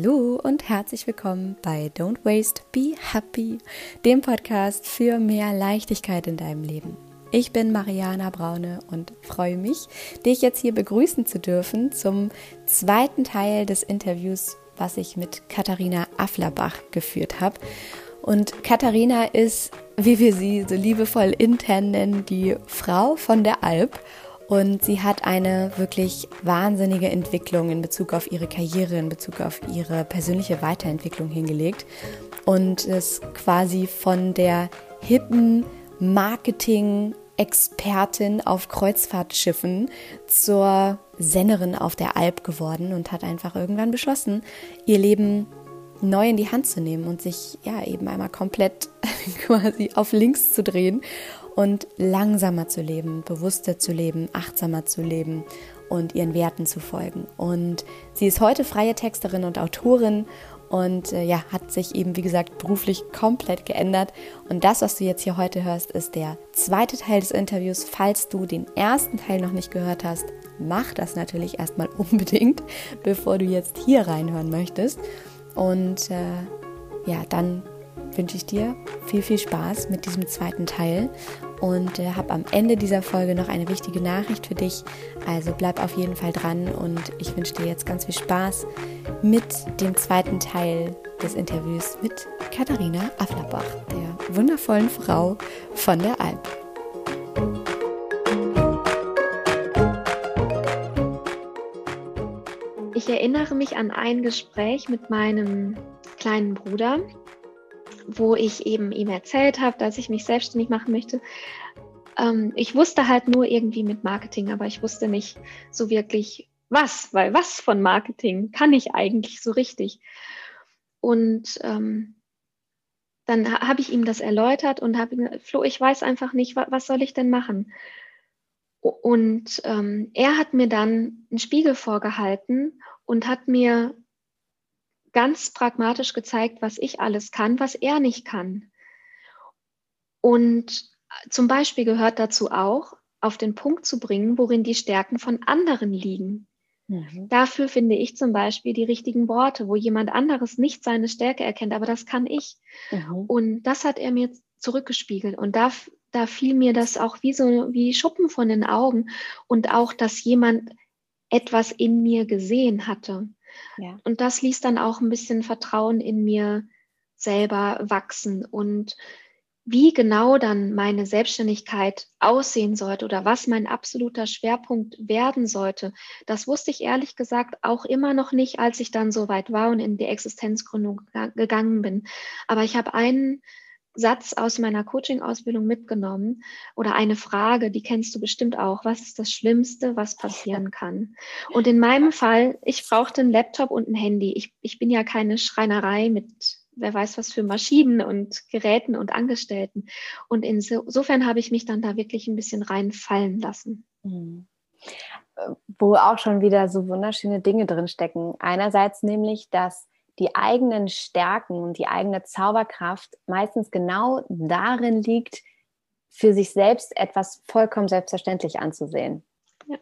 Hallo und herzlich willkommen bei Don't Waste, Be Happy, dem Podcast für mehr Leichtigkeit in deinem Leben. Ich bin Mariana Braune und freue mich, dich jetzt hier begrüßen zu dürfen zum zweiten Teil des Interviews, was ich mit Katharina Afflerbach geführt habe. Und Katharina ist, wie wir sie so liebevoll intern nennen, die Frau von der Alp und sie hat eine wirklich wahnsinnige Entwicklung in Bezug auf ihre Karriere, in Bezug auf ihre persönliche Weiterentwicklung hingelegt. Und ist quasi von der hippen Marketing-Expertin auf Kreuzfahrtschiffen zur Sennerin auf der Alp geworden und hat einfach irgendwann beschlossen, ihr Leben neu in die Hand zu nehmen und sich ja eben einmal komplett quasi auf links zu drehen und langsamer zu leben, bewusster zu leben, achtsamer zu leben und ihren Werten zu folgen. Und sie ist heute freie Texterin und Autorin und äh, ja, hat sich eben, wie gesagt, beruflich komplett geändert. Und das, was du jetzt hier heute hörst, ist der zweite Teil des Interviews. Falls du den ersten Teil noch nicht gehört hast, mach das natürlich erstmal unbedingt, bevor du jetzt hier reinhören möchtest. Und äh, ja, dann wünsche ich dir viel, viel Spaß mit diesem zweiten Teil und äh, habe am Ende dieser Folge noch eine wichtige Nachricht für dich. Also bleib auf jeden Fall dran und ich wünsche dir jetzt ganz viel Spaß mit dem zweiten Teil des Interviews mit Katharina Afflerbach, der wundervollen Frau von der Alp. Ich erinnere mich an ein Gespräch mit meinem kleinen Bruder, wo ich eben ihm erzählt habe, dass ich mich selbstständig machen möchte. Ähm, ich wusste halt nur irgendwie mit Marketing, aber ich wusste nicht so wirklich was, weil was von Marketing kann ich eigentlich so richtig. Und ähm, dann ha habe ich ihm das erläutert und habe gesagt, Flo, ich weiß einfach nicht, wa was soll ich denn machen? Und ähm, er hat mir dann einen Spiegel vorgehalten und hat mir ganz pragmatisch gezeigt, was ich alles kann, was er nicht kann. Und zum Beispiel gehört dazu auch, auf den Punkt zu bringen, worin die Stärken von anderen liegen. Mhm. Dafür finde ich zum Beispiel die richtigen Worte, wo jemand anderes nicht seine Stärke erkennt, aber das kann ich. Mhm. Und das hat er mir zurückgespiegelt. Und da, da fiel mir das auch wie so wie Schuppen von den Augen und auch, dass jemand etwas in mir gesehen hatte. Ja. Und das ließ dann auch ein bisschen Vertrauen in mir selber wachsen. Und wie genau dann meine Selbstständigkeit aussehen sollte oder was mein absoluter Schwerpunkt werden sollte, das wusste ich ehrlich gesagt auch immer noch nicht, als ich dann so weit war und in die Existenzgründung gegangen bin. Aber ich habe einen Satz aus meiner Coaching-Ausbildung mitgenommen oder eine Frage, die kennst du bestimmt auch. Was ist das Schlimmste, was passieren kann? Und in meinem Fall, ich brauchte einen Laptop und ein Handy. Ich, ich bin ja keine Schreinerei mit wer weiß was für Maschinen und Geräten und Angestellten. Und insofern habe ich mich dann da wirklich ein bisschen reinfallen lassen. Mhm. Wo auch schon wieder so wunderschöne Dinge drin stecken. Einerseits nämlich, dass die eigenen Stärken und die eigene Zauberkraft meistens genau darin liegt, für sich selbst etwas vollkommen selbstverständlich anzusehen. Ja.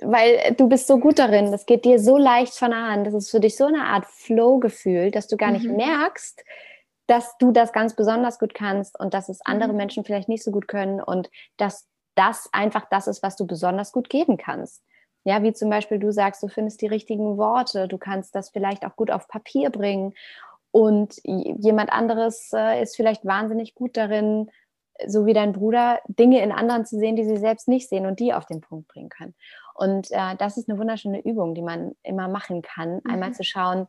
Weil du bist so gut darin, das geht dir so leicht von der Hand, das ist für dich so eine Art Flow-Gefühl, dass du gar nicht mhm. merkst, dass du das ganz besonders gut kannst und dass es andere mhm. Menschen vielleicht nicht so gut können und dass das einfach das ist, was du besonders gut geben kannst. Ja, wie zum Beispiel du sagst, du findest die richtigen Worte, du kannst das vielleicht auch gut auf Papier bringen und jemand anderes äh, ist vielleicht wahnsinnig gut darin, so wie dein Bruder, Dinge in anderen zu sehen, die sie selbst nicht sehen und die auf den Punkt bringen können. Und äh, das ist eine wunderschöne Übung, die man immer machen kann, mhm. einmal zu schauen,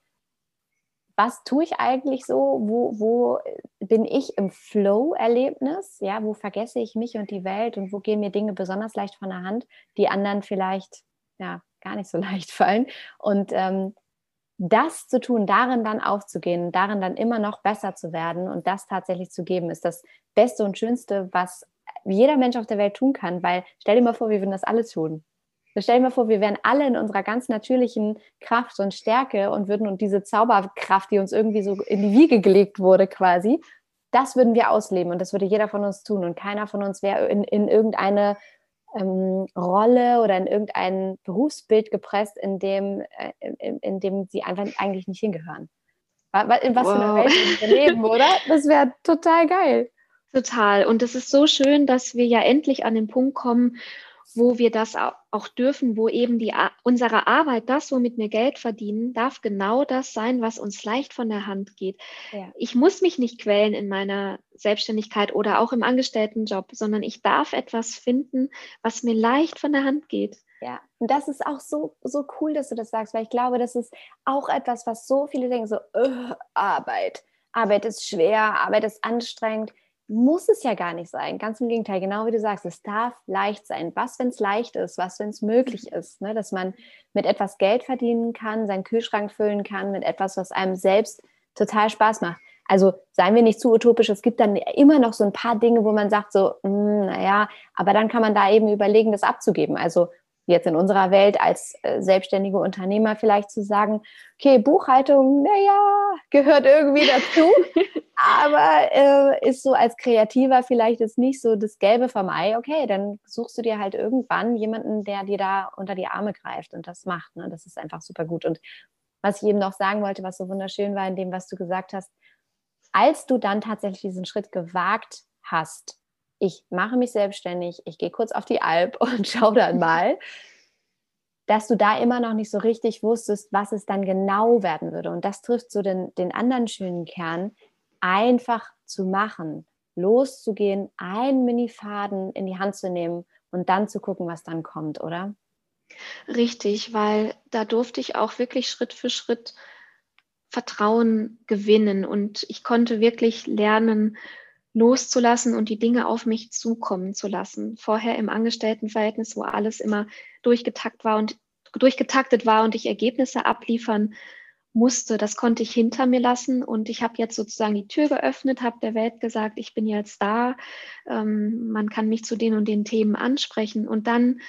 was tue ich eigentlich so? Wo, wo bin ich im Flow-Erlebnis? Ja, wo vergesse ich mich und die Welt und wo gehen mir Dinge besonders leicht von der Hand, die anderen vielleicht ja, gar nicht so leicht fallen. Und ähm, das zu tun, darin dann aufzugehen, darin dann immer noch besser zu werden und das tatsächlich zu geben, ist das Beste und Schönste, was jeder Mensch auf der Welt tun kann. Weil stell dir mal vor, wir würden das alle tun. Stell dir mal vor, wir wären alle in unserer ganz natürlichen Kraft und Stärke und würden und diese Zauberkraft, die uns irgendwie so in die Wiege gelegt wurde, quasi, das würden wir ausleben und das würde jeder von uns tun und keiner von uns wäre in, in irgendeine ähm, Rolle oder in irgendein Berufsbild gepresst, in dem, äh, in, in, dem sie einfach eigentlich nicht hingehören. In was wow. für einer Welt wir leben, oder? Das wäre total geil. Total. Und es ist so schön, dass wir ja endlich an den Punkt kommen, wo wir das auch dürfen, wo eben die, unsere Arbeit, das, womit wir Geld verdienen, darf genau das sein, was uns leicht von der Hand geht. Ja. Ich muss mich nicht quälen in meiner Selbstständigkeit oder auch im Angestelltenjob, sondern ich darf etwas finden, was mir leicht von der Hand geht. Ja, und das ist auch so, so cool, dass du das sagst, weil ich glaube, das ist auch etwas, was so viele denken, so, Arbeit, Arbeit ist schwer, Arbeit ist anstrengend muss es ja gar nicht sein. Ganz im Gegenteil, genau wie du sagst, es darf leicht sein. Was, wenn es leicht ist? Was, wenn es möglich mhm. ist? Ne? Dass man mit etwas Geld verdienen kann, seinen Kühlschrank füllen kann, mit etwas, was einem selbst total Spaß macht. Also seien wir nicht zu utopisch, es gibt dann immer noch so ein paar Dinge, wo man sagt so, hm, naja, aber dann kann man da eben überlegen, das abzugeben. Also jetzt in unserer Welt als äh, selbstständige Unternehmer vielleicht zu sagen, okay, Buchhaltung, naja, gehört irgendwie dazu, aber äh, ist so als Kreativer vielleicht jetzt nicht so das Gelbe vom Ei. Okay, dann suchst du dir halt irgendwann jemanden, der dir da unter die Arme greift und das macht. Ne? Das ist einfach super gut. Und was ich eben noch sagen wollte, was so wunderschön war in dem, was du gesagt hast, als du dann tatsächlich diesen Schritt gewagt hast, ich mache mich selbstständig, ich gehe kurz auf die Alp und schau dann mal, dass du da immer noch nicht so richtig wusstest, was es dann genau werden würde. Und das trifft so den, den anderen schönen Kern, einfach zu machen, loszugehen, einen Mini-Faden in die Hand zu nehmen und dann zu gucken, was dann kommt, oder? Richtig, weil da durfte ich auch wirklich Schritt für Schritt Vertrauen gewinnen und ich konnte wirklich lernen, loszulassen und die Dinge auf mich zukommen zu lassen. Vorher im Angestelltenverhältnis, wo alles immer durchgetakt war und durchgetaktet war und ich Ergebnisse abliefern musste, das konnte ich hinter mir lassen und ich habe jetzt sozusagen die Tür geöffnet, habe der Welt gesagt, ich bin jetzt da, ähm, man kann mich zu den und den Themen ansprechen und dann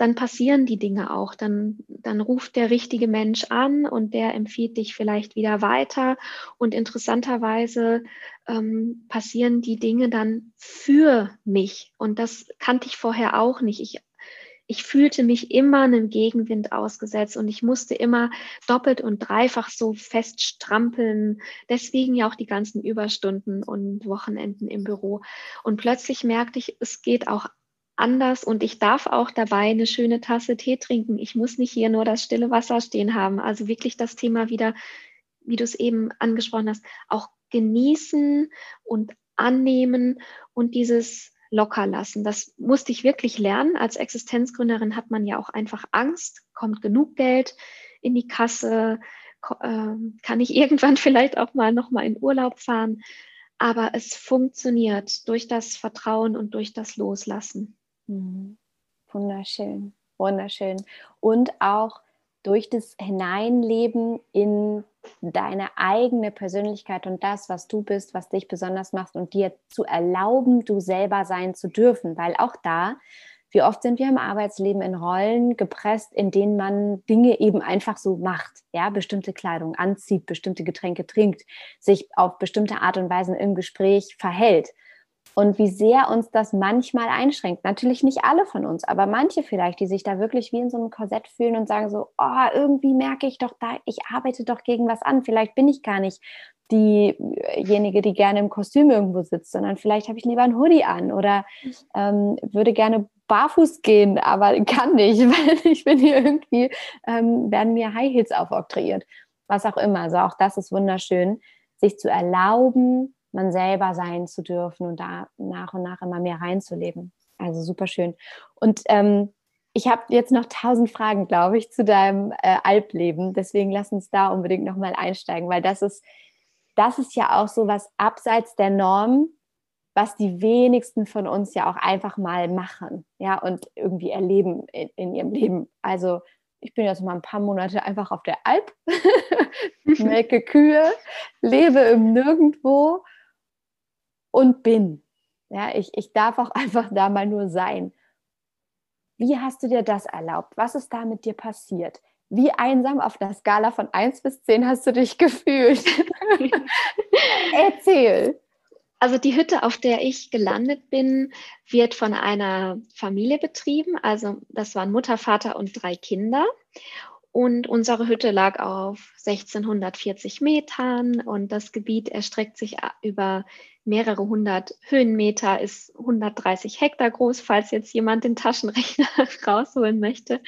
dann passieren die Dinge auch. Dann, dann ruft der richtige Mensch an und der empfiehlt dich vielleicht wieder weiter. Und interessanterweise ähm, passieren die Dinge dann für mich. Und das kannte ich vorher auch nicht. Ich, ich fühlte mich immer einem Gegenwind ausgesetzt und ich musste immer doppelt und dreifach so fest strampeln. Deswegen ja auch die ganzen Überstunden und Wochenenden im Büro. Und plötzlich merkte ich, es geht auch anders und ich darf auch dabei eine schöne Tasse Tee trinken. Ich muss nicht hier nur das stille Wasser stehen haben. Also wirklich das Thema wieder, wie du es eben angesprochen hast, auch genießen und annehmen und dieses locker lassen. Das musste ich wirklich lernen. Als Existenzgründerin hat man ja auch einfach Angst, kommt genug Geld in die Kasse, ähm, kann ich irgendwann vielleicht auch mal noch mal in Urlaub fahren. Aber es funktioniert durch das Vertrauen und durch das Loslassen. Mhm. Wunderschön, wunderschön. Und auch durch das Hineinleben in deine eigene Persönlichkeit und das, was du bist, was dich besonders macht und dir zu erlauben, du selber sein zu dürfen. Weil auch da, wie oft sind wir im Arbeitsleben in Rollen gepresst, in denen man Dinge eben einfach so macht, ja, bestimmte Kleidung anzieht, bestimmte Getränke trinkt, sich auf bestimmte Art und Weise im Gespräch verhält und wie sehr uns das manchmal einschränkt. Natürlich nicht alle von uns, aber manche vielleicht, die sich da wirklich wie in so einem Korsett fühlen und sagen so, oh, irgendwie merke ich doch da, ich arbeite doch gegen was an. Vielleicht bin ich gar nicht diejenige, die gerne im Kostüm irgendwo sitzt, sondern vielleicht habe ich lieber ein Hoodie an oder ähm, würde gerne barfuß gehen, aber kann nicht, weil ich bin hier irgendwie, ähm, werden mir High Heels aufoktroyiert. Was auch immer. Also auch das ist wunderschön, sich zu erlauben, man selber sein zu dürfen und da nach und nach immer mehr reinzuleben. Also super schön. Und ähm, ich habe jetzt noch tausend Fragen, glaube ich, zu deinem äh, Alpleben. Deswegen lass uns da unbedingt nochmal einsteigen, weil das ist, das ist ja auch so was abseits der Norm, was die wenigsten von uns ja auch einfach mal machen, ja, und irgendwie erleben in, in ihrem Leben. Also ich bin jetzt mal ein paar Monate einfach auf der Alp, melke Kühe, lebe im Nirgendwo und bin. Ja, ich, ich darf auch einfach da mal nur sein. Wie hast du dir das erlaubt? Was ist da mit dir passiert? Wie einsam auf der Skala von 1 bis 10 hast du dich gefühlt? Erzähl. Also die Hütte, auf der ich gelandet bin, wird von einer Familie betrieben. Also das waren Mutter, Vater und drei Kinder. Und unsere Hütte lag auf 1640 Metern und das Gebiet erstreckt sich über mehrere hundert Höhenmeter, ist 130 Hektar groß, falls jetzt jemand den Taschenrechner rausholen möchte.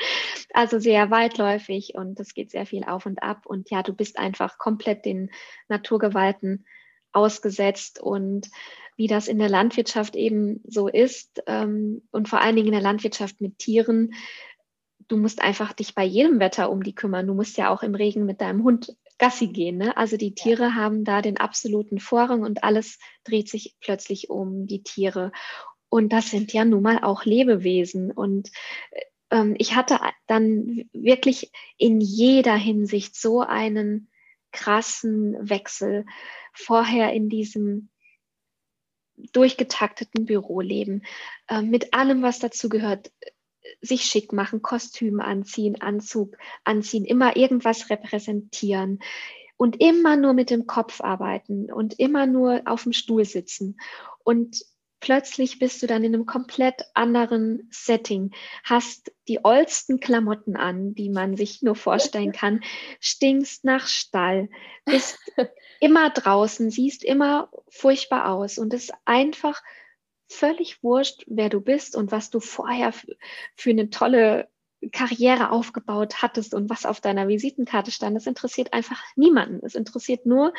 Also sehr weitläufig und es geht sehr viel auf und ab. Und ja, du bist einfach komplett den Naturgewalten ausgesetzt und wie das in der Landwirtschaft eben so ist ähm, und vor allen Dingen in der Landwirtschaft mit Tieren, du musst einfach dich bei jedem Wetter um die kümmern. Du musst ja auch im Regen mit deinem Hund Gassi gehen. Ne? Also die Tiere ja. haben da den absoluten Vorrang und alles dreht sich plötzlich um die Tiere. Und das sind ja nun mal auch Lebewesen. Und ähm, ich hatte dann wirklich in jeder Hinsicht so einen krassen Wechsel. Vorher in diesem durchgetakteten Büroleben, äh, mit allem, was dazu gehört, sich schick machen, Kostüm anziehen, Anzug anziehen, immer irgendwas repräsentieren und immer nur mit dem Kopf arbeiten und immer nur auf dem Stuhl sitzen. Und plötzlich bist du dann in einem komplett anderen Setting, hast die oldsten Klamotten an, die man sich nur vorstellen kann, stinkst nach Stall, bist immer draußen, siehst immer furchtbar aus und es ist einfach völlig wurscht, wer du bist und was du vorher für eine tolle Karriere aufgebaut hattest und was auf deiner Visitenkarte stand. Das interessiert einfach niemanden. Es interessiert nur,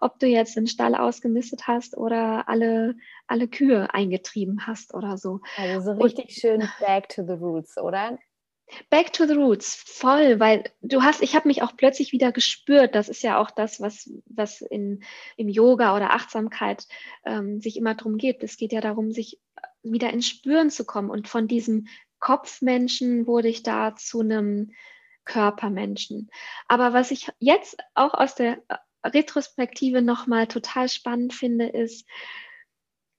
ob du jetzt den Stall ausgemistet hast oder alle, alle Kühe eingetrieben hast oder so. Also so richtig und, schön back to the roots, oder? Back to the roots, voll, weil du hast, ich habe mich auch plötzlich wieder gespürt. Das ist ja auch das, was, was in, im Yoga oder Achtsamkeit ähm, sich immer darum geht. Es geht ja darum, sich wieder ins Spüren zu kommen. Und von diesem Kopfmenschen wurde ich da zu einem Körpermenschen. Aber was ich jetzt auch aus der Retrospektive nochmal total spannend finde, ist,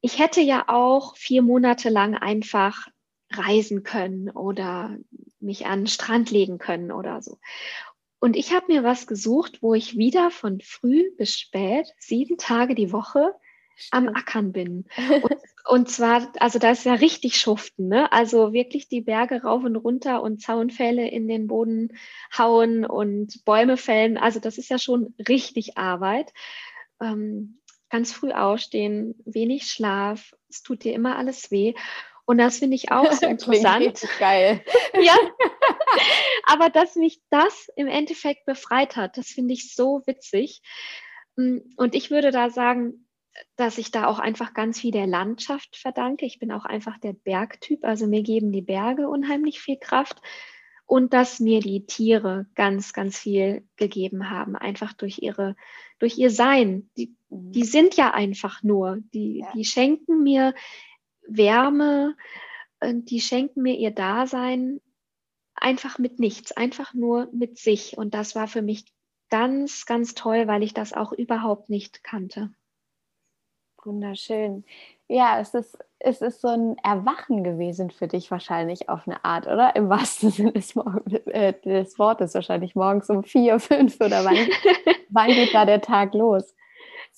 ich hätte ja auch vier Monate lang einfach reisen können oder mich an den Strand legen können oder so. Und ich habe mir was gesucht, wo ich wieder von früh bis spät, sieben Tage die Woche am Ackern bin. Und, und, zwar, also da ist ja richtig Schuften, ne? Also wirklich die Berge rauf und runter und Zaunfälle in den Boden hauen und Bäume fällen. Also das ist ja schon richtig Arbeit. Ähm, ganz früh aufstehen, wenig Schlaf, es tut dir immer alles weh. Und das finde ich auch so interessant. geil. ja. Aber dass mich das im Endeffekt befreit hat, das finde ich so witzig. Mm, und ich würde da sagen, dass ich da auch einfach ganz viel der Landschaft verdanke. Ich bin auch einfach der Bergtyp, also mir geben die Berge unheimlich viel Kraft und dass mir die Tiere ganz, ganz viel gegeben haben, einfach durch ihre, durch ihr Sein. Die, die mhm. sind ja einfach nur, die, ja. die schenken mir Wärme, äh, die schenken mir ihr Dasein einfach mit nichts, einfach nur mit sich. Und das war für mich ganz, ganz toll, weil ich das auch überhaupt nicht kannte. Wunderschön. Ja, es ist, es ist so ein Erwachen gewesen für dich wahrscheinlich auf eine Art, oder? Im wahrsten Sinne des, äh, des Wortes, wahrscheinlich morgens um vier, fünf oder wann, wann geht da der Tag los?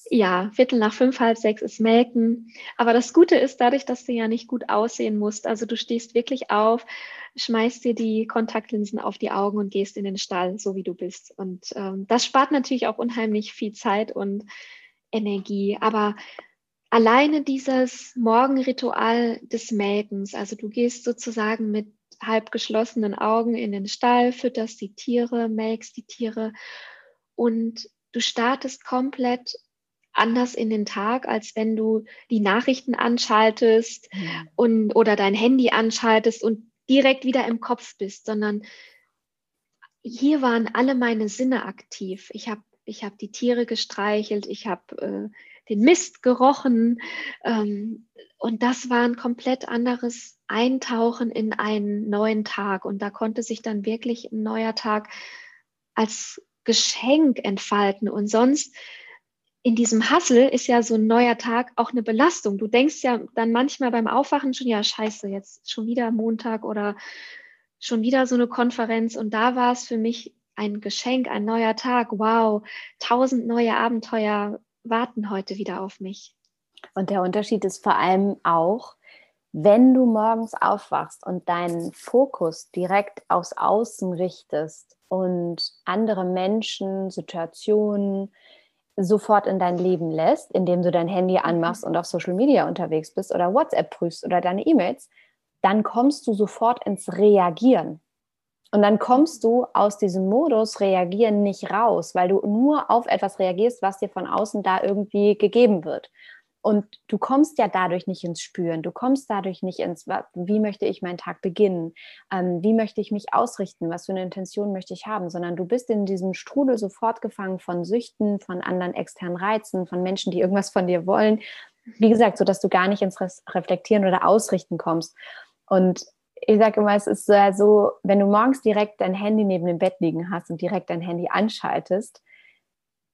Ja, Viertel nach fünf, halb sechs ist Melken. Aber das Gute ist dadurch, dass du ja nicht gut aussehen musst. Also du stehst wirklich auf, schmeißt dir die Kontaktlinsen auf die Augen und gehst in den Stall, so wie du bist. Und ähm, das spart natürlich auch unheimlich viel Zeit und Energie. Aber alleine dieses Morgenritual des Melkens, also du gehst sozusagen mit halb geschlossenen Augen in den Stall, fütterst die Tiere, melkst die Tiere und du startest komplett anders in den Tag, als wenn du die Nachrichten anschaltest ja. und, oder dein Handy anschaltest und direkt wieder im Kopf bist, sondern hier waren alle meine Sinne aktiv. Ich habe ich hab die Tiere gestreichelt, ich habe äh, den Mist gerochen ähm, und das war ein komplett anderes Eintauchen in einen neuen Tag und da konnte sich dann wirklich ein neuer Tag als Geschenk entfalten und sonst in diesem Hassel ist ja so ein neuer Tag auch eine Belastung. Du denkst ja dann manchmal beim Aufwachen schon, ja, scheiße, jetzt schon wieder Montag oder schon wieder so eine Konferenz. Und da war es für mich ein Geschenk, ein neuer Tag. Wow, tausend neue Abenteuer warten heute wieder auf mich. Und der Unterschied ist vor allem auch, wenn du morgens aufwachst und deinen Fokus direkt aufs Außen richtest und andere Menschen, Situationen sofort in dein Leben lässt, indem du dein Handy mhm. anmachst und auf Social Media unterwegs bist oder WhatsApp prüfst oder deine E-Mails, dann kommst du sofort ins Reagieren. Und dann kommst du aus diesem Modus Reagieren nicht raus, weil du nur auf etwas reagierst, was dir von außen da irgendwie gegeben wird. Und du kommst ja dadurch nicht ins Spüren, du kommst dadurch nicht ins, wie möchte ich meinen Tag beginnen, ähm, wie möchte ich mich ausrichten, was für eine Intention möchte ich haben, sondern du bist in diesem Strudel sofort gefangen von Süchten, von anderen externen Reizen, von Menschen, die irgendwas von dir wollen. Wie gesagt, so dass du gar nicht ins Reflektieren oder Ausrichten kommst. Und ich sage immer, es ist so, wenn du morgens direkt dein Handy neben dem Bett liegen hast und direkt dein Handy anschaltest,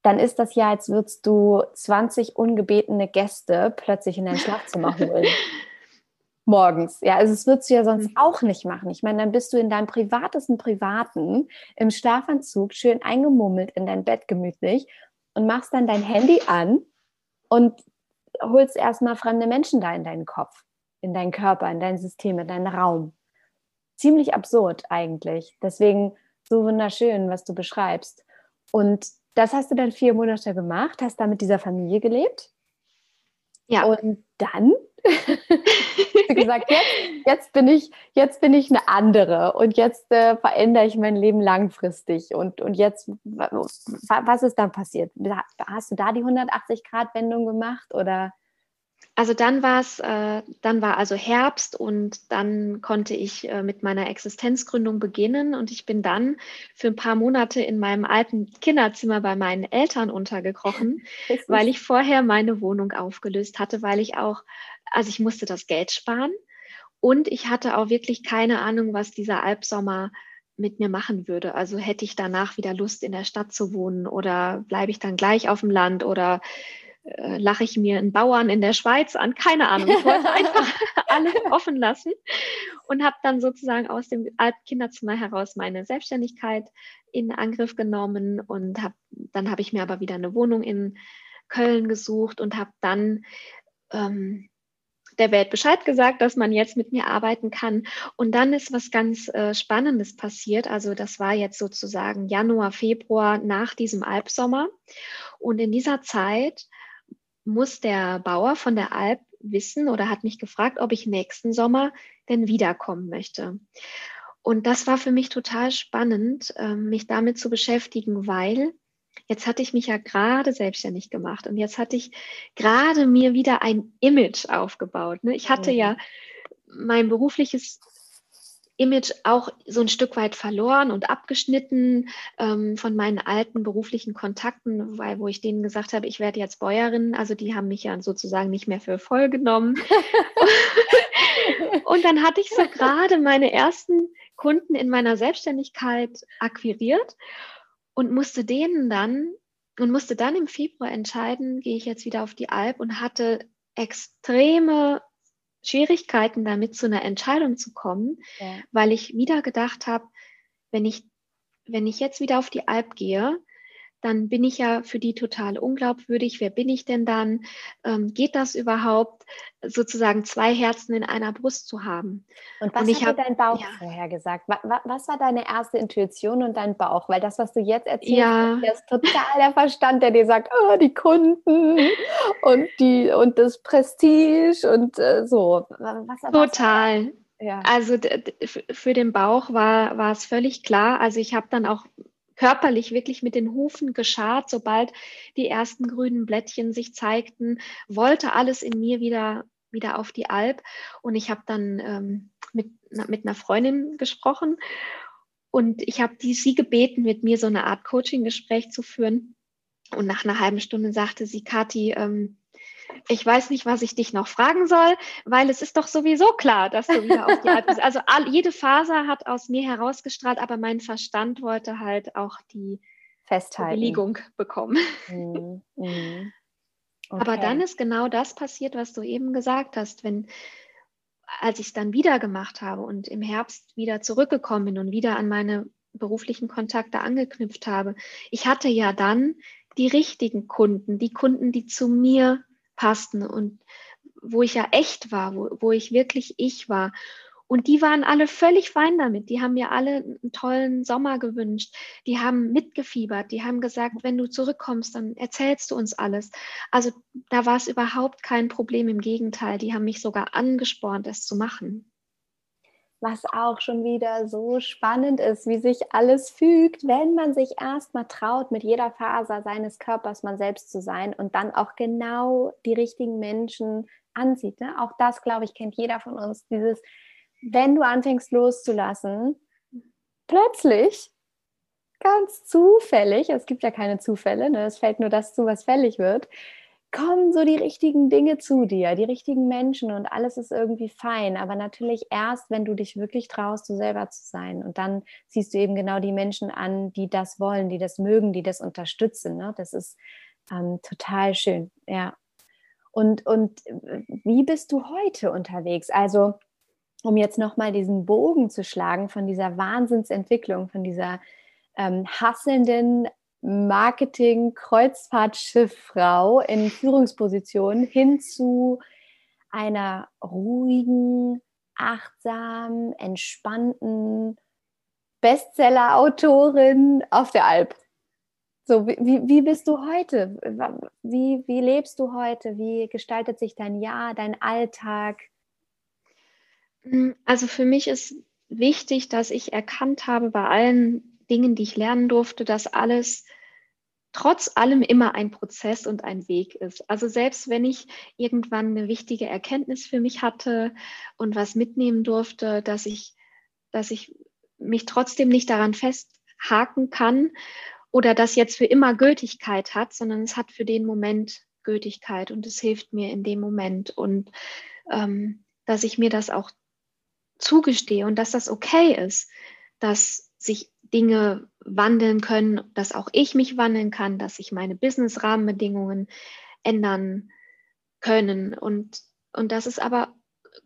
dann ist das ja, als würdest du 20 ungebetene Gäste plötzlich in dein Schlafzimmer holen. Morgens. Ja, also das würdest du ja sonst mhm. auch nicht machen. Ich meine, dann bist du in deinem privatesten Privaten im Schlafanzug schön eingemummelt in dein Bett gemütlich und machst dann dein Handy an und holst erstmal fremde Menschen da in deinen Kopf, in deinen Körper, in dein System, in deinen Raum. Ziemlich absurd eigentlich. Deswegen so wunderschön, was du beschreibst. Und das hast du dann vier Monate gemacht, hast da mit dieser Familie gelebt. Ja. Und dann hast du gesagt, jetzt, jetzt, bin ich, jetzt bin ich eine andere und jetzt äh, verändere ich mein Leben langfristig. Und, und jetzt, was ist dann passiert? Hast du da die 180-Grad-Wendung gemacht oder? Also dann war es, äh, dann war also Herbst und dann konnte ich äh, mit meiner Existenzgründung beginnen und ich bin dann für ein paar Monate in meinem alten Kinderzimmer bei meinen Eltern untergekrochen, weil ich vorher meine Wohnung aufgelöst hatte, weil ich auch, also ich musste das Geld sparen und ich hatte auch wirklich keine Ahnung, was dieser Albsommer mit mir machen würde. Also hätte ich danach wieder Lust in der Stadt zu wohnen oder bleibe ich dann gleich auf dem Land oder äh, lache ich mir einen Bauern in der Schweiz an, keine Ahnung. Ich wollte einfach alles offen lassen und habe dann sozusagen aus dem Kinderzimmer heraus meine Selbstständigkeit in Angriff genommen und hab, dann habe ich mir aber wieder eine Wohnung in Köln gesucht und habe dann ähm, der Welt Bescheid gesagt, dass man jetzt mit mir arbeiten kann. Und dann ist was ganz äh, Spannendes passiert. Also das war jetzt sozusagen Januar, Februar nach diesem Albsommer. Und in dieser Zeit muss der Bauer von der Alp wissen oder hat mich gefragt, ob ich nächsten Sommer denn wiederkommen möchte. Und das war für mich total spannend, ähm, mich damit zu beschäftigen, weil jetzt hatte ich mich ja gerade selbstständig gemacht und jetzt hatte ich gerade mir wieder ein Image aufgebaut. Ne? Ich hatte ja mein berufliches Image auch so ein Stück weit verloren und abgeschnitten ähm, von meinen alten beruflichen Kontakten, weil wo ich denen gesagt habe, ich werde jetzt Bäuerin, also die haben mich ja sozusagen nicht mehr für voll genommen. und dann hatte ich so gerade meine ersten Kunden in meiner Selbstständigkeit akquiriert und musste denen dann und musste dann im Februar entscheiden, gehe ich jetzt wieder auf die Alp und hatte extreme Schwierigkeiten damit, zu einer Entscheidung zu kommen, ja. weil ich wieder gedacht habe, wenn ich, wenn ich jetzt wieder auf die Alp gehe, dann bin ich ja für die total unglaubwürdig. Wer bin ich denn dann? Ähm, geht das überhaupt, sozusagen zwei Herzen in einer Brust zu haben? Und was und hat hab, dein Bauch ja. vorher gesagt? Was, was, war deine erste Intuition und dein Bauch? Weil das, was du jetzt erzählst, ja. ist total der Verstand, der dir sagt, oh, die Kunden und, die, und das Prestige und äh, so. Was, total. Ja. Also für den Bauch war, war es völlig klar. Also ich habe dann auch körperlich wirklich mit den Hufen geschart, sobald die ersten grünen Blättchen sich zeigten, wollte alles in mir wieder wieder auf die Alp und ich habe dann ähm, mit, mit einer Freundin gesprochen und ich habe sie gebeten, mit mir so eine Art Coaching-Gespräch zu führen. Und nach einer halben Stunde sagte sie, Kathi, ähm, ich weiß nicht, was ich dich noch fragen soll, weil es ist doch sowieso klar, dass du wieder auf die Alp bist. Also all, jede Faser hat aus mir herausgestrahlt, aber mein Verstand wollte halt auch die Bewilligung bekommen. Mhm. Mhm. Okay. Aber dann ist genau das passiert, was du eben gesagt hast, wenn als ich es dann wieder gemacht habe und im Herbst wieder zurückgekommen bin und wieder an meine beruflichen Kontakte angeknüpft habe. Ich hatte ja dann die richtigen Kunden, die Kunden, die zu mir passten und wo ich ja echt war, wo, wo ich wirklich ich war. Und die waren alle völlig fein damit. Die haben mir alle einen tollen Sommer gewünscht. Die haben mitgefiebert. Die haben gesagt, wenn du zurückkommst, dann erzählst du uns alles. Also da war es überhaupt kein Problem. Im Gegenteil, die haben mich sogar angespornt, es zu machen. Was auch schon wieder so spannend ist, wie sich alles fügt, wenn man sich erstmal traut, mit jeder Faser seines Körpers man selbst zu sein und dann auch genau die richtigen Menschen ansieht. Ne? Auch das, glaube ich, kennt jeder von uns. Dieses, wenn du anfängst loszulassen, plötzlich, ganz zufällig, es gibt ja keine Zufälle, ne, es fällt nur das zu, was fällig wird, kommen so die richtigen Dinge zu dir, die richtigen Menschen und alles ist irgendwie fein. Aber natürlich erst, wenn du dich wirklich traust, du selber zu sein. Und dann siehst du eben genau die Menschen an, die das wollen, die das mögen, die das unterstützen. Ne? Das ist ähm, total schön, ja. Und, und wie bist du heute unterwegs? Also um jetzt nochmal diesen Bogen zu schlagen von dieser Wahnsinnsentwicklung, von dieser ähm, hasselnden Marketing-Kreuzfahrtschifffrau in Führungsposition hin zu einer ruhigen, achtsamen, entspannten Bestseller-Autorin auf der Alp. So, wie, wie bist du heute? Wie, wie lebst du heute? Wie gestaltet sich dein Jahr, dein Alltag? Also für mich ist wichtig, dass ich erkannt habe bei allen Dingen, die ich lernen durfte, dass alles trotz allem immer ein Prozess und ein Weg ist. Also selbst wenn ich irgendwann eine wichtige Erkenntnis für mich hatte und was mitnehmen durfte, dass ich, dass ich mich trotzdem nicht daran festhaken kann oder das jetzt für immer Gültigkeit hat, sondern es hat für den Moment Gültigkeit und es hilft mir in dem Moment und ähm, dass ich mir das auch zugestehe und dass das okay ist, dass sich Dinge wandeln können, dass auch ich mich wandeln kann, dass sich meine Business-Rahmenbedingungen ändern können und, und dass es aber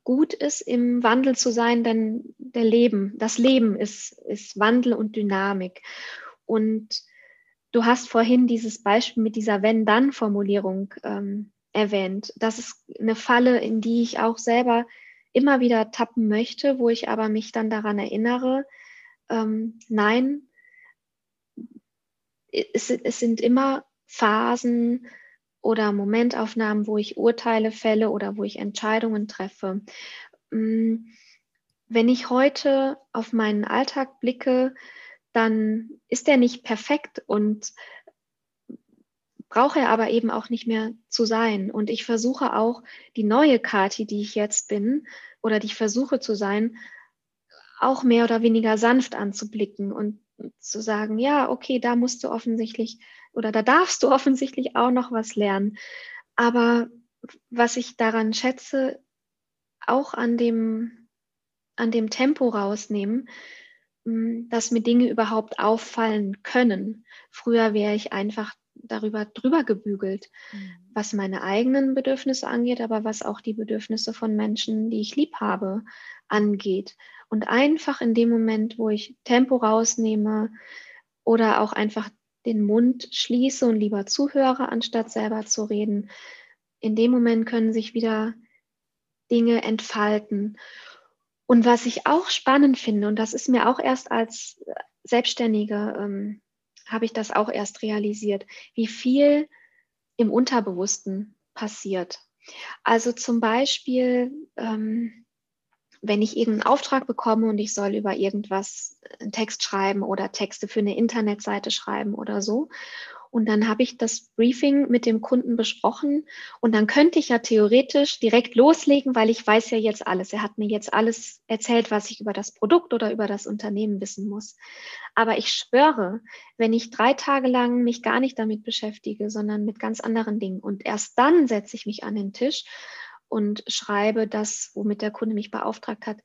gut ist, im Wandel zu sein, denn der Leben, das Leben ist, ist Wandel und Dynamik. Und du hast vorhin dieses Beispiel mit dieser Wenn-Dann-Formulierung ähm, erwähnt. Das ist eine Falle, in die ich auch selber immer wieder tappen möchte, wo ich aber mich dann daran erinnere, ähm, nein, es, es sind immer Phasen oder Momentaufnahmen, wo ich Urteile fälle oder wo ich Entscheidungen treffe. Mm, wenn ich heute auf meinen Alltag blicke, dann ist er nicht perfekt und braucht er aber eben auch nicht mehr zu sein. Und ich versuche auch die neue Kati, die ich jetzt bin oder die ich versuche zu sein, auch mehr oder weniger sanft anzublicken und zu sagen, ja, okay, da musst du offensichtlich oder da darfst du offensichtlich auch noch was lernen. Aber was ich daran schätze, auch an dem, an dem Tempo rausnehmen, hm, dass mir Dinge überhaupt auffallen können. Früher wäre ich einfach darüber drüber gebügelt, mhm. was meine eigenen Bedürfnisse angeht, aber was auch die Bedürfnisse von Menschen, die ich lieb habe, angeht. Und einfach in dem Moment, wo ich Tempo rausnehme oder auch einfach den Mund schließe und lieber zuhöre, anstatt selber zu reden, in dem Moment können sich wieder Dinge entfalten. Und was ich auch spannend finde, und das ist mir auch erst als Selbstständige ähm, habe ich das auch erst realisiert, wie viel im Unterbewussten passiert. Also zum Beispiel, ähm, wenn ich irgendeinen Auftrag bekomme und ich soll über irgendwas einen Text schreiben oder Texte für eine Internetseite schreiben oder so und dann habe ich das Briefing mit dem Kunden besprochen. Und dann könnte ich ja theoretisch direkt loslegen, weil ich weiß ja jetzt alles. Er hat mir jetzt alles erzählt, was ich über das Produkt oder über das Unternehmen wissen muss. Aber ich schwöre, wenn ich drei Tage lang mich gar nicht damit beschäftige, sondern mit ganz anderen Dingen und erst dann setze ich mich an den Tisch und schreibe das, womit der Kunde mich beauftragt hat,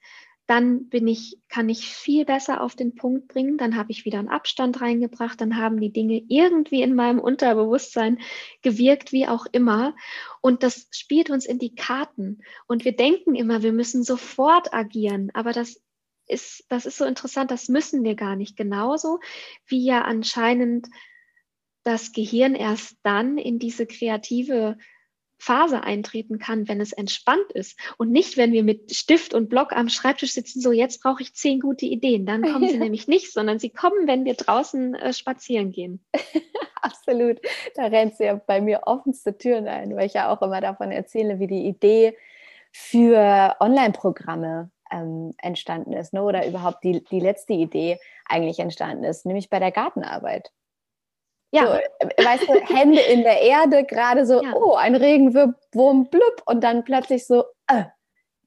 dann bin ich, kann ich viel besser auf den Punkt bringen, dann habe ich wieder einen Abstand reingebracht, dann haben die Dinge irgendwie in meinem Unterbewusstsein gewirkt, wie auch immer. Und das spielt uns in die Karten. Und wir denken immer, wir müssen sofort agieren, aber das ist, das ist so interessant, das müssen wir gar nicht. Genauso wie ja anscheinend das Gehirn erst dann in diese kreative Phase eintreten kann, wenn es entspannt ist und nicht, wenn wir mit Stift und Block am Schreibtisch sitzen, so jetzt brauche ich zehn gute Ideen. Dann kommen sie nämlich nicht, sondern sie kommen, wenn wir draußen äh, spazieren gehen. Absolut. Da rennt sie ja bei mir offenste Türen ein, weil ich ja auch immer davon erzähle, wie die Idee für Online-Programme ähm, entstanden ist, ne? oder überhaupt die, die letzte Idee eigentlich entstanden ist, nämlich bei der Gartenarbeit. Ja. So, äh, weißt du, Hände in der Erde, gerade so, ja. oh, ein Regenwurm, blub, und dann plötzlich so, äh,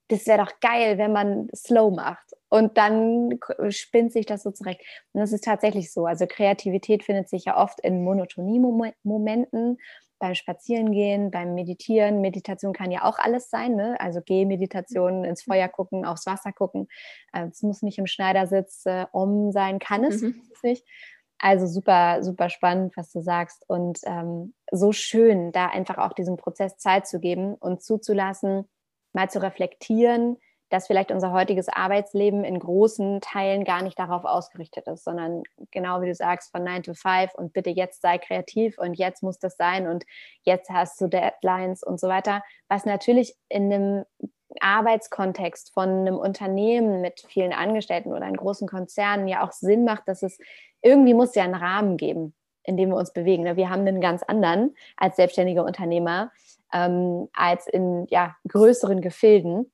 das wäre doch geil, wenn man slow macht. Und dann spinnt sich das so zurecht. Und das ist tatsächlich so. Also Kreativität findet sich ja oft in Monotonie-Momenten, beim Spazierengehen, beim Meditieren. Meditation kann ja auch alles sein, ne? Also Gehmeditation, ins Feuer gucken, aufs Wasser gucken. Äh, es muss nicht im Schneidersitz äh, um sein, kann es, mhm. es nicht. Also super, super spannend, was du sagst. Und ähm, so schön, da einfach auch diesem Prozess Zeit zu geben und zuzulassen, mal zu reflektieren, dass vielleicht unser heutiges Arbeitsleben in großen Teilen gar nicht darauf ausgerichtet ist, sondern genau wie du sagst, von 9 to 5 und bitte jetzt sei kreativ und jetzt muss das sein und jetzt hast du Deadlines und so weiter, was natürlich in einem Arbeitskontext von einem Unternehmen mit vielen Angestellten oder einem großen Konzernen ja auch Sinn macht, dass es irgendwie muss ja einen Rahmen geben, in dem wir uns bewegen. Ne? Wir haben einen ganz anderen als selbstständige Unternehmer ähm, als in ja, größeren Gefilden.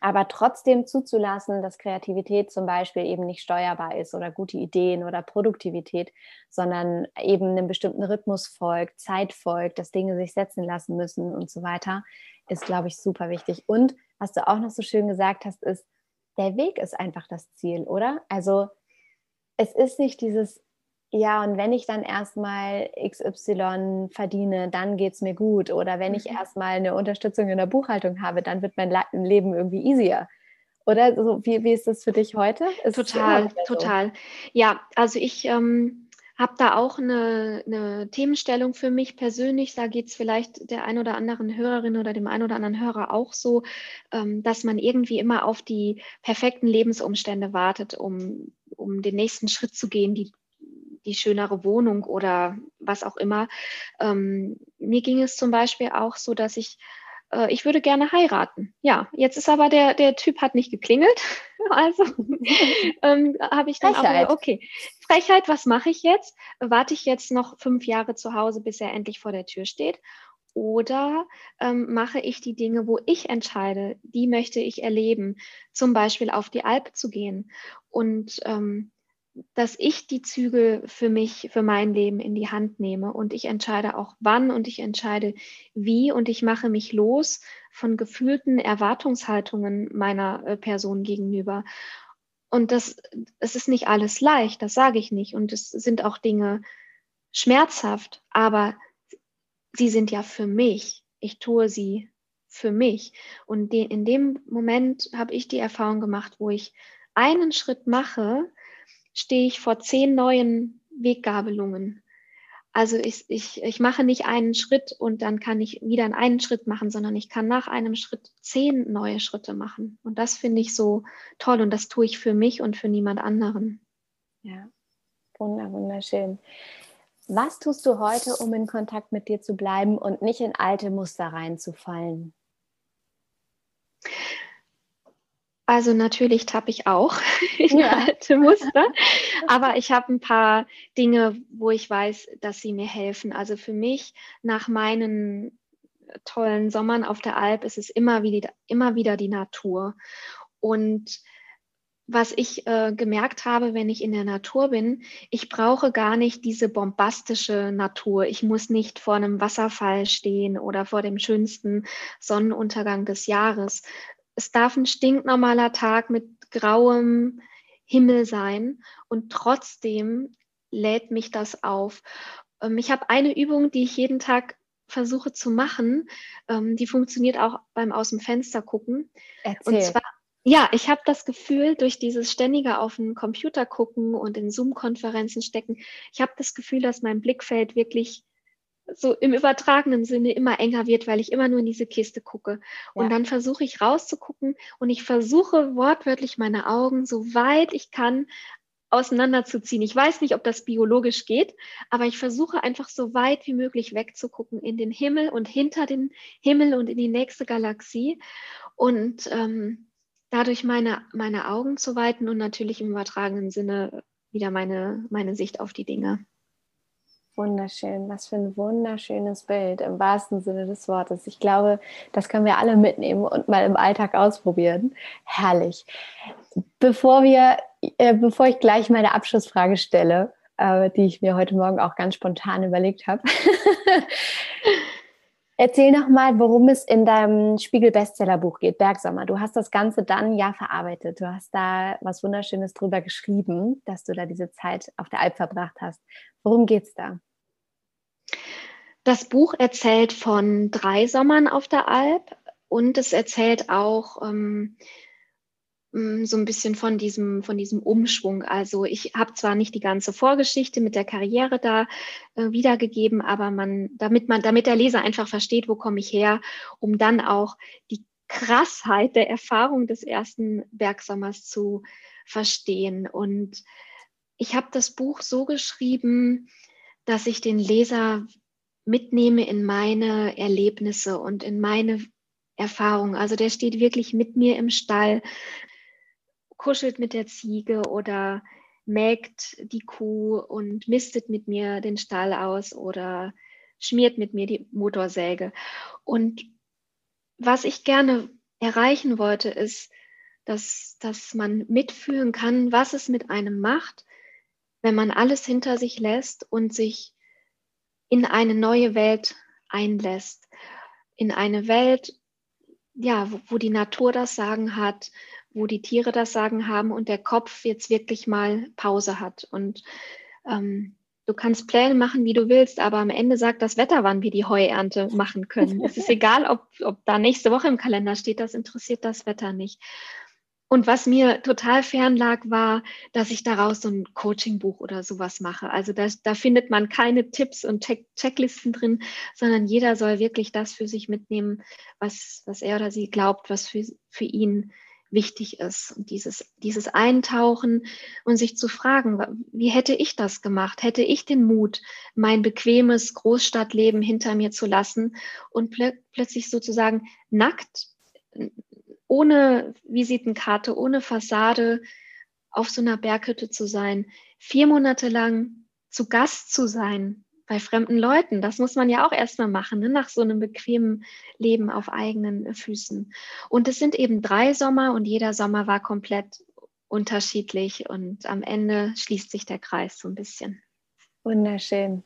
Aber trotzdem zuzulassen, dass Kreativität zum Beispiel eben nicht steuerbar ist oder gute Ideen oder Produktivität, sondern eben einem bestimmten Rhythmus folgt, Zeit folgt, dass Dinge sich setzen lassen müssen und so weiter, ist, glaube ich, super wichtig. Und was du auch noch so schön gesagt hast, ist, der Weg ist einfach das Ziel, oder? Also es ist nicht dieses, ja, und wenn ich dann erstmal XY verdiene, dann geht es mir gut. Oder wenn ich mhm. erstmal eine Unterstützung in der Buchhaltung habe, dann wird mein Leben irgendwie easier. Oder so, wie, wie ist das für dich heute? Ist total, total. Ja, also ich ähm, habe da auch eine, eine, Themenstellung für mich persönlich. Da geht es vielleicht der ein oder anderen Hörerin oder dem ein oder anderen Hörer auch so, ähm, dass man irgendwie immer auf die perfekten Lebensumstände wartet, um, um den nächsten Schritt zu gehen, die, die schönere Wohnung oder was auch immer. Ähm, mir ging es zum Beispiel auch so, dass ich äh, ich würde gerne heiraten. Ja, jetzt ist aber der, der Typ hat nicht geklingelt. Also ähm, habe ich dann Frechheit. auch, okay, Frechheit, was mache ich jetzt? Warte ich jetzt noch fünf Jahre zu Hause, bis er endlich vor der Tür steht? Oder ähm, mache ich die Dinge, wo ich entscheide, die möchte ich erleben, zum Beispiel auf die Alp zu gehen und ähm, dass ich die Zügel für mich, für mein Leben in die Hand nehme und ich entscheide auch wann und ich entscheide wie und ich mache mich los von gefühlten Erwartungshaltungen meiner äh, Person gegenüber. Und das, es ist nicht alles leicht, das sage ich nicht. Und es sind auch Dinge schmerzhaft, aber sie sind ja für mich. Ich tue sie für mich. Und in dem Moment habe ich die Erfahrung gemacht, wo ich einen Schritt mache, stehe ich vor zehn neuen Weggabelungen. Also ich, ich, ich mache nicht einen Schritt und dann kann ich wieder einen Schritt machen, sondern ich kann nach einem Schritt zehn neue Schritte machen. Und das finde ich so toll und das tue ich für mich und für niemand anderen. Ja, wunderschön. Was tust du heute, um in Kontakt mit dir zu bleiben und nicht in alte Muster reinzufallen? Also natürlich tappe ich auch in ja. alte Muster, aber ich habe ein paar Dinge, wo ich weiß, dass sie mir helfen. Also für mich nach meinen tollen Sommern auf der Alp ist es immer wieder, immer wieder die Natur. Und was ich äh, gemerkt habe, wenn ich in der Natur bin, ich brauche gar nicht diese bombastische Natur. Ich muss nicht vor einem Wasserfall stehen oder vor dem schönsten Sonnenuntergang des Jahres, es darf ein stinknormaler Tag mit grauem Himmel sein und trotzdem lädt mich das auf. Ähm, ich habe eine Übung, die ich jeden Tag versuche zu machen. Ähm, die funktioniert auch beim Aus dem Fenster gucken. Erzähl. Und zwar, ja, ich habe das Gefühl, durch dieses ständige auf den Computer gucken und in Zoom-Konferenzen stecken, ich habe das Gefühl, dass mein Blickfeld wirklich so im übertragenen Sinne immer enger wird, weil ich immer nur in diese Kiste gucke. Und ja. dann versuche ich rauszugucken und ich versuche wortwörtlich meine Augen, so weit ich kann, auseinanderzuziehen. Ich weiß nicht, ob das biologisch geht, aber ich versuche einfach so weit wie möglich wegzugucken in den Himmel und hinter den Himmel und in die nächste Galaxie und ähm, dadurch meine, meine Augen zu weiten und natürlich im übertragenen Sinne wieder meine, meine Sicht auf die Dinge. Wunderschön, was für ein wunderschönes Bild im wahrsten Sinne des Wortes. Ich glaube, das können wir alle mitnehmen und mal im Alltag ausprobieren. Herrlich. Bevor wir, äh, bevor ich gleich meine Abschlussfrage stelle, äh, die ich mir heute Morgen auch ganz spontan überlegt habe, Erzähl noch mal, worum es in deinem Spiegel Bestsellerbuch geht, Bergsommer. Du hast das Ganze dann ja verarbeitet. Du hast da was Wunderschönes drüber geschrieben, dass du da diese Zeit auf der Alp verbracht hast. Worum geht's da? Das Buch erzählt von drei Sommern auf der Alp und es erzählt auch ähm, so ein bisschen von diesem, von diesem Umschwung. Also ich habe zwar nicht die ganze Vorgeschichte mit der Karriere da äh, wiedergegeben, aber man, damit man, damit der Leser einfach versteht, wo komme ich her, um dann auch die Krassheit der Erfahrung des ersten Bergsommers zu verstehen. Und ich habe das Buch so geschrieben, dass ich den Leser mitnehme in meine Erlebnisse und in meine Erfahrung. Also der steht wirklich mit mir im Stall kuschelt mit der Ziege oder mägt die Kuh und mistet mit mir den Stall aus oder schmiert mit mir die Motorsäge. Und was ich gerne erreichen wollte, ist, dass, dass man mitfühlen kann, was es mit einem macht, wenn man alles hinter sich lässt und sich in eine neue Welt einlässt. In eine Welt, ja, wo, wo die Natur das Sagen hat, wo die Tiere das Sagen haben und der Kopf jetzt wirklich mal Pause hat. Und ähm, du kannst Pläne machen, wie du willst, aber am Ende sagt das Wetter, wann wir die Heuernte machen können. es ist egal, ob, ob da nächste Woche im Kalender steht, das interessiert das Wetter nicht. Und was mir total fern lag, war, dass ich daraus so ein Coachingbuch oder sowas mache. Also da, da findet man keine Tipps und Check Checklisten drin, sondern jeder soll wirklich das für sich mitnehmen, was, was er oder sie glaubt, was für, für ihn wichtig ist. Und dieses, dieses Eintauchen und sich zu fragen, wie hätte ich das gemacht? Hätte ich den Mut, mein bequemes Großstadtleben hinter mir zu lassen und plö plötzlich sozusagen nackt, ohne Visitenkarte, ohne Fassade auf so einer Berghütte zu sein, vier Monate lang zu Gast zu sein bei fremden Leuten. Das muss man ja auch erstmal machen, ne? nach so einem bequemen Leben auf eigenen Füßen. Und es sind eben drei Sommer und jeder Sommer war komplett unterschiedlich und am Ende schließt sich der Kreis so ein bisschen. Wunderschön.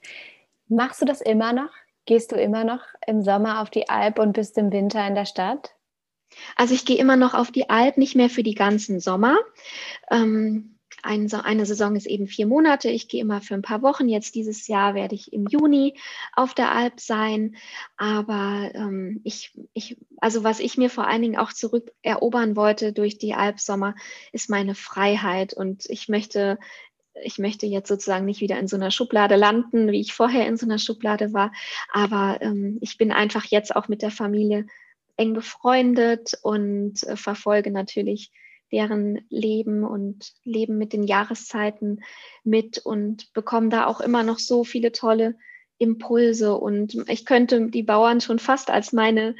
Machst du das immer noch? Gehst du immer noch im Sommer auf die Alp und bist im Winter in der Stadt? Also ich gehe immer noch auf die Alp, nicht mehr für die ganzen Sommer. Ähm, ein, eine Saison ist eben vier Monate. Ich gehe immer für ein paar Wochen. Jetzt dieses Jahr werde ich im Juni auf der Alp sein. Aber ähm, ich, ich, also was ich mir vor allen Dingen auch zurückerobern wollte durch die Alpsommer, ist meine Freiheit. Und ich möchte ich möchte jetzt sozusagen nicht wieder in so einer Schublade landen, wie ich vorher in so einer Schublade war. Aber ähm, ich bin einfach jetzt auch mit der Familie eng befreundet und äh, verfolge natürlich deren Leben und Leben mit den Jahreszeiten mit und bekomme da auch immer noch so viele tolle Impulse. Und ich könnte die Bauern schon fast als meine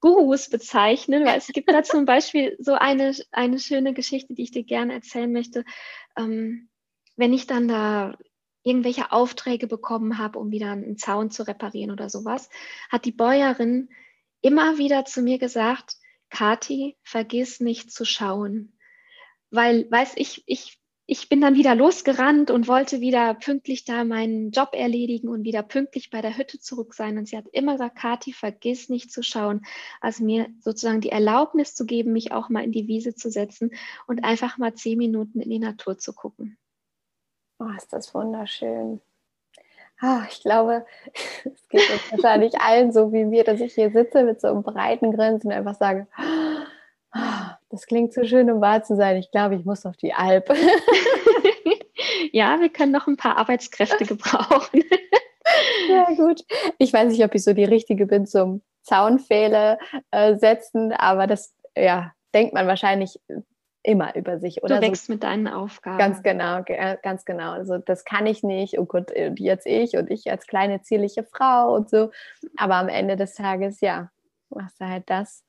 Gurus bezeichnen, weil es gibt da zum Beispiel so eine, eine schöne Geschichte, die ich dir gerne erzählen möchte. Ähm, wenn ich dann da irgendwelche Aufträge bekommen habe, um wieder einen Zaun zu reparieren oder sowas, hat die Bäuerin immer wieder zu mir gesagt, Kati, vergiss nicht zu schauen. Weil, weiß ich, ich, ich bin dann wieder losgerannt und wollte wieder pünktlich da meinen Job erledigen und wieder pünktlich bei der Hütte zurück sein. Und sie hat immer gesagt, Kathi, vergiss nicht zu schauen. Also mir sozusagen die Erlaubnis zu geben, mich auch mal in die Wiese zu setzen und einfach mal zehn Minuten in die Natur zu gucken. Oh, ist das wunderschön. Oh, ich glaube, es geht uns wahrscheinlich allen so wie mir, dass ich hier sitze mit so einem breiten Grinsen und einfach sage, oh, das klingt so schön, um wahr zu sein. Ich glaube, ich muss auf die Alp. ja, wir können noch ein paar Arbeitskräfte gebrauchen. ja, gut. Ich weiß nicht, ob ich so die Richtige bin zum Zaunpfähle äh, setzen, aber das ja, denkt man wahrscheinlich immer über sich. Oder du wächst so, mit deinen Aufgaben. Ganz genau, äh, ganz genau. Also das kann ich nicht. Oh Gott, äh, jetzt ich und ich als kleine zierliche Frau und so. Aber am Ende des Tages, ja, machst du halt das,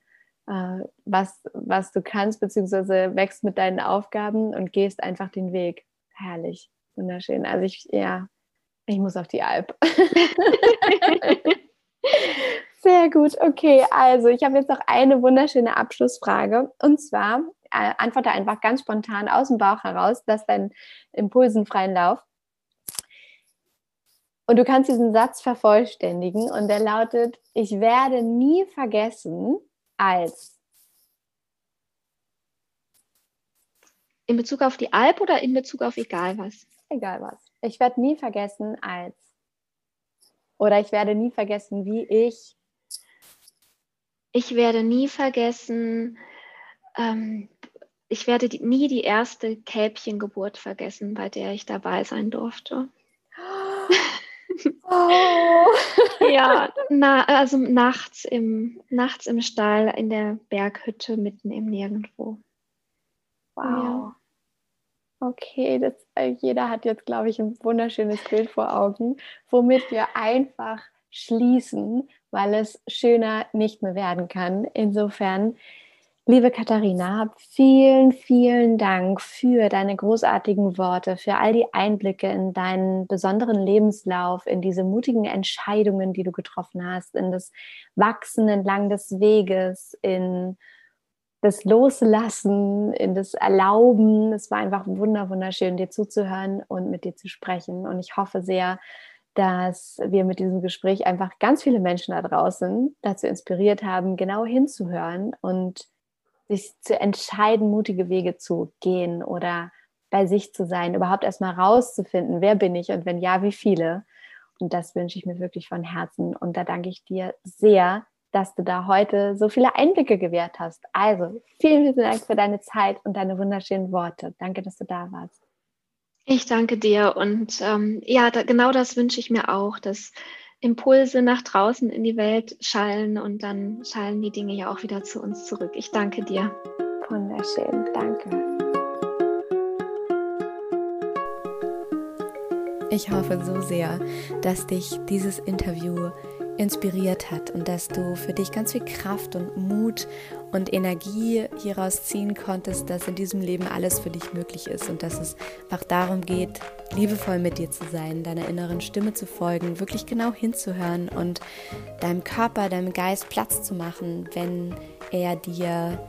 äh, was, was du kannst, beziehungsweise wächst mit deinen Aufgaben und gehst einfach den Weg. Herrlich, wunderschön. Also ich, ja, ich muss auf die Alp. Sehr gut, okay. Also ich habe jetzt noch eine wunderschöne Abschlussfrage. Und zwar antworte einfach ganz spontan aus dem Bauch heraus, dass dein Impulsen freien Lauf. Und du kannst diesen Satz vervollständigen und der lautet, ich werde nie vergessen als. In Bezug auf die Alp oder in Bezug auf egal was? Egal was. Ich werde nie vergessen als. Oder ich werde nie vergessen, wie ich. Ich werde nie vergessen, ähm, ich werde die, nie die erste Kälbchengeburt vergessen, bei der ich dabei sein durfte. Oh. ja, na, also nachts im, nachts im Stall in der Berghütte mitten im Nirgendwo. Wow. Ja. Okay, das, äh, jeder hat jetzt, glaube ich, ein wunderschönes Bild vor Augen, womit wir einfach schließen, weil es schöner nicht mehr werden kann. Insofern Liebe Katharina, vielen, vielen Dank für deine großartigen Worte, für all die Einblicke in deinen besonderen Lebenslauf, in diese mutigen Entscheidungen, die du getroffen hast, in das Wachsen entlang des Weges, in das Loslassen, in das Erlauben. Es war einfach wunderschön, dir zuzuhören und mit dir zu sprechen. Und ich hoffe sehr, dass wir mit diesem Gespräch einfach ganz viele Menschen da draußen dazu inspiriert haben, genau hinzuhören und sich zu entscheiden, mutige Wege zu gehen oder bei sich zu sein, überhaupt erstmal rauszufinden, wer bin ich und wenn ja, wie viele. Und das wünsche ich mir wirklich von Herzen. Und da danke ich dir sehr, dass du da heute so viele Einblicke gewährt hast. Also vielen, vielen Dank für deine Zeit und deine wunderschönen Worte. Danke, dass du da warst. Ich danke dir und ähm, ja, da, genau das wünsche ich mir auch, dass Impulse nach draußen in die Welt schallen und dann schallen die Dinge ja auch wieder zu uns zurück. Ich danke dir. Wunderschön, danke. Ich hoffe so sehr, dass dich dieses Interview inspiriert hat und dass du für dich ganz viel Kraft und Mut und Energie hieraus ziehen konntest, dass in diesem Leben alles für dich möglich ist und dass es einfach darum geht, liebevoll mit dir zu sein, deiner inneren Stimme zu folgen, wirklich genau hinzuhören und deinem Körper, deinem Geist Platz zu machen, wenn er dir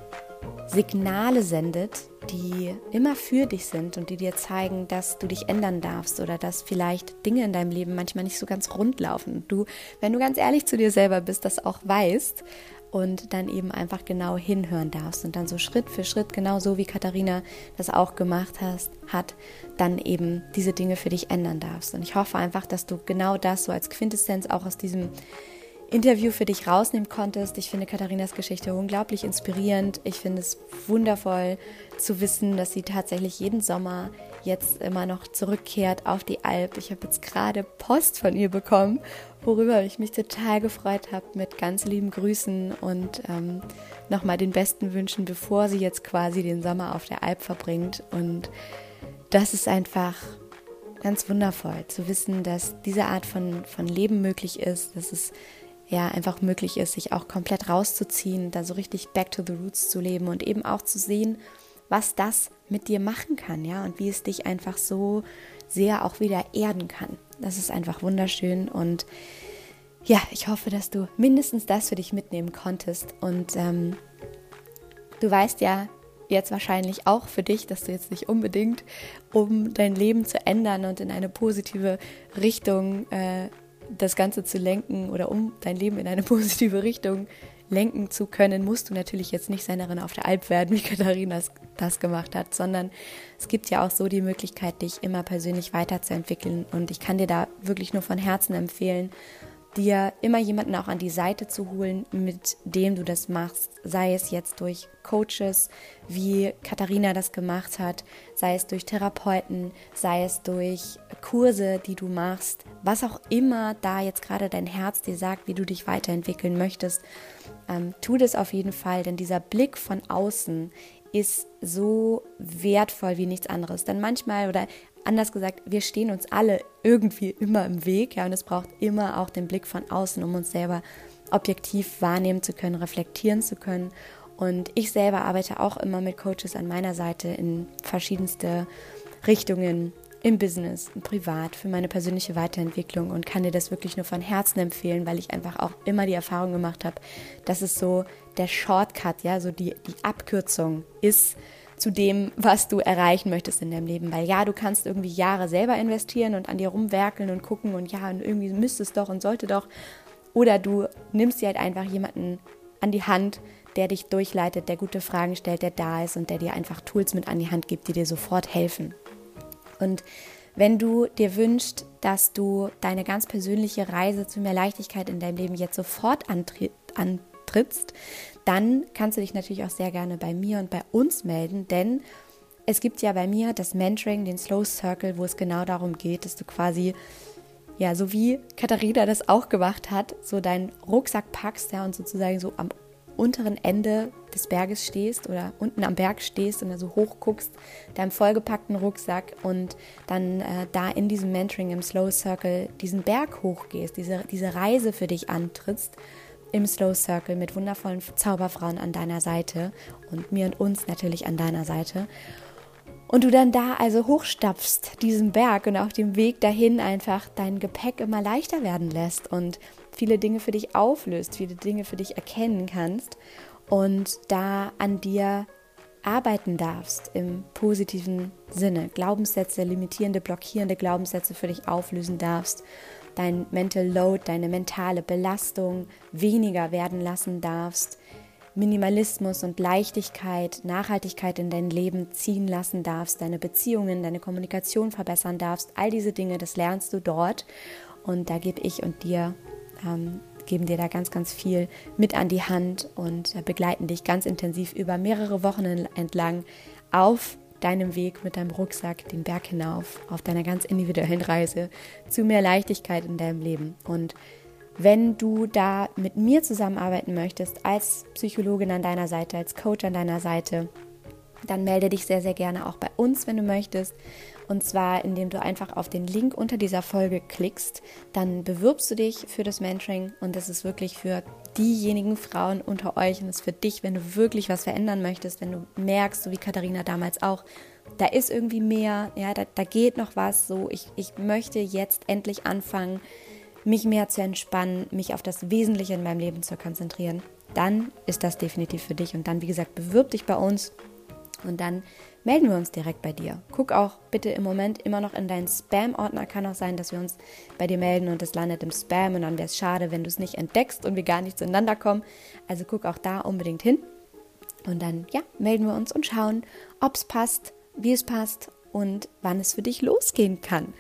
Signale sendet, die immer für dich sind und die dir zeigen, dass du dich ändern darfst oder dass vielleicht Dinge in deinem Leben manchmal nicht so ganz rund laufen. Du, wenn du ganz ehrlich zu dir selber bist, das auch weißt und dann eben einfach genau hinhören darfst und dann so Schritt für Schritt, genau so wie Katharina das auch gemacht hast, hat, dann eben diese Dinge für dich ändern darfst. Und ich hoffe einfach, dass du genau das so als Quintessenz auch aus diesem Interview für dich rausnehmen konntest. Ich finde Katharinas Geschichte unglaublich inspirierend. Ich finde es wundervoll zu wissen, dass sie tatsächlich jeden Sommer jetzt immer noch zurückkehrt auf die Alp. Ich habe jetzt gerade Post von ihr bekommen, worüber ich mich total gefreut habe mit ganz lieben Grüßen und ähm, nochmal den besten Wünschen, bevor sie jetzt quasi den Sommer auf der Alp verbringt. Und das ist einfach ganz wundervoll zu wissen, dass diese Art von, von Leben möglich ist, dass es ja einfach möglich ist, sich auch komplett rauszuziehen, da so richtig back to the roots zu leben und eben auch zu sehen, was das mit dir machen kann, ja, und wie es dich einfach so sehr auch wieder erden kann. Das ist einfach wunderschön und ja, ich hoffe, dass du mindestens das für dich mitnehmen konntest und ähm, du weißt ja jetzt wahrscheinlich auch für dich, dass du jetzt nicht unbedingt, um dein Leben zu ändern und in eine positive Richtung äh, das Ganze zu lenken oder um dein Leben in eine positive Richtung lenken zu können, musst du natürlich jetzt nicht Sennerin auf der Alp werden, wie Katharina das gemacht hat, sondern es gibt ja auch so die Möglichkeit, dich immer persönlich weiterzuentwickeln. Und ich kann dir da wirklich nur von Herzen empfehlen, dir immer jemanden auch an die Seite zu holen, mit dem du das machst, sei es jetzt durch Coaches, wie Katharina das gemacht hat, sei es durch Therapeuten, sei es durch Kurse, die du machst, was auch immer da jetzt gerade dein Herz dir sagt, wie du dich weiterentwickeln möchtest, ähm, tu das auf jeden Fall, denn dieser Blick von außen ist so wertvoll wie nichts anderes. Denn manchmal oder anders gesagt, wir stehen uns alle irgendwie immer im Weg, ja, und es braucht immer auch den Blick von außen, um uns selber objektiv wahrnehmen zu können, reflektieren zu können. Und ich selber arbeite auch immer mit Coaches an meiner Seite in verschiedenste Richtungen im Business, im Privat, für meine persönliche Weiterentwicklung und kann dir das wirklich nur von Herzen empfehlen, weil ich einfach auch immer die Erfahrung gemacht habe, dass es so der Shortcut, ja, so die, die Abkürzung ist zu dem, was du erreichen möchtest in deinem Leben. Weil ja, du kannst irgendwie Jahre selber investieren und an dir rumwerkeln und gucken und ja, und irgendwie müsste es doch und sollte doch. Oder du nimmst dir halt einfach jemanden an die Hand, der dich durchleitet, der gute Fragen stellt, der da ist und der dir einfach Tools mit an die Hand gibt, die dir sofort helfen. Und wenn du dir wünschst, dass du deine ganz persönliche Reise zu mehr Leichtigkeit in deinem Leben jetzt sofort antrittst, dann kannst du dich natürlich auch sehr gerne bei mir und bei uns melden, denn es gibt ja bei mir das Mentoring, den Slow Circle, wo es genau darum geht, dass du quasi, ja, so wie Katharina das auch gemacht hat, so deinen Rucksack packst, ja, und sozusagen so am unteren Ende des Berges stehst oder unten am Berg stehst und da so hoch guckst, deinem vollgepackten Rucksack und dann äh, da in diesem Mentoring im Slow Circle diesen Berg hochgehst, diese, diese Reise für dich antrittst im Slow Circle mit wundervollen Zauberfrauen an deiner Seite und mir und uns natürlich an deiner Seite. Und du dann da also hochstapfst, diesen Berg und auf dem Weg dahin einfach dein Gepäck immer leichter werden lässt und viele Dinge für dich auflöst, viele Dinge für dich erkennen kannst und da an dir arbeiten darfst im positiven Sinne, Glaubenssätze, limitierende, blockierende Glaubenssätze für dich auflösen darfst, dein Mental Load, deine mentale Belastung weniger werden lassen darfst, Minimalismus und Leichtigkeit, Nachhaltigkeit in dein Leben ziehen lassen darfst, deine Beziehungen, deine Kommunikation verbessern darfst. All diese Dinge, das lernst du dort. Und da gebe ich und dir ähm, geben dir da ganz, ganz viel mit an die Hand und äh, begleiten dich ganz intensiv über mehrere Wochen entlang auf deinem Weg mit deinem Rucksack den Berg hinauf, auf deiner ganz individuellen Reise zu mehr Leichtigkeit in deinem Leben. Und wenn du da mit mir zusammenarbeiten möchtest, als Psychologin an deiner Seite, als Coach an deiner Seite, dann melde dich sehr, sehr gerne auch bei uns, wenn du möchtest. Und zwar, indem du einfach auf den Link unter dieser Folge klickst. Dann bewirbst du dich für das Mentoring und das ist wirklich für diejenigen Frauen unter euch und ist für dich, wenn du wirklich was verändern möchtest, wenn du merkst, so wie Katharina damals auch, da ist irgendwie mehr, ja, da, da geht noch was. So, ich, ich möchte jetzt endlich anfangen, mich mehr zu entspannen, mich auf das Wesentliche in meinem Leben zu konzentrieren. Dann ist das definitiv für dich. Und dann, wie gesagt, bewirb dich bei uns und dann melden wir uns direkt bei dir. Guck auch bitte im Moment immer noch in deinen Spam-Ordner. Kann auch sein, dass wir uns bei dir melden und es landet im Spam und dann wäre es schade, wenn du es nicht entdeckst und wir gar nicht zueinander kommen. Also guck auch da unbedingt hin. Und dann, ja, melden wir uns und schauen, ob es passt, wie es passt und wann es für dich losgehen kann.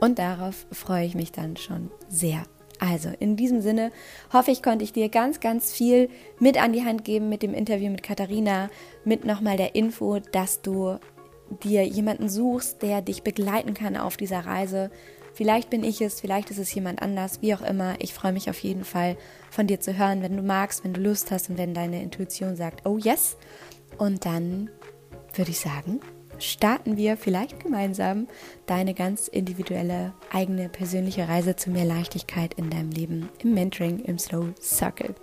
Und darauf freue ich mich dann schon sehr. Also in diesem Sinne hoffe ich, konnte ich dir ganz, ganz viel mit an die Hand geben mit dem Interview mit Katharina, mit nochmal der Info, dass du dir jemanden suchst, der dich begleiten kann auf dieser Reise. Vielleicht bin ich es, vielleicht ist es jemand anders, wie auch immer. Ich freue mich auf jeden Fall von dir zu hören, wenn du magst, wenn du Lust hast und wenn deine Intuition sagt, oh yes. Und dann würde ich sagen, starten wir vielleicht gemeinsam deine ganz individuelle, eigene, persönliche Reise zu mehr Leichtigkeit in deinem Leben im Mentoring im Slow Circle.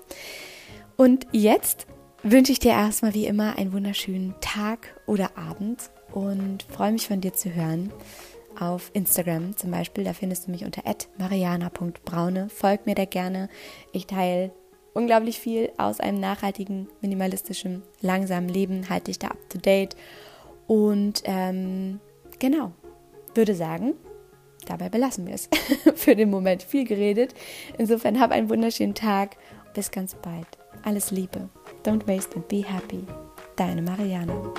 Und jetzt wünsche ich dir erstmal wie immer einen wunderschönen Tag oder Abend und freue mich von dir zu hören. Auf Instagram zum Beispiel, da findest du mich unter mariana.braune. Folg mir da gerne. Ich teile unglaublich viel aus einem nachhaltigen, minimalistischen, langsamen Leben, halte dich da up to date und ähm, genau, würde sagen, dabei belassen wir es. Für den Moment viel geredet. Insofern hab einen wunderschönen Tag. Bis ganz bald. Alles Liebe. Don't waste and be happy. Deine Marianne.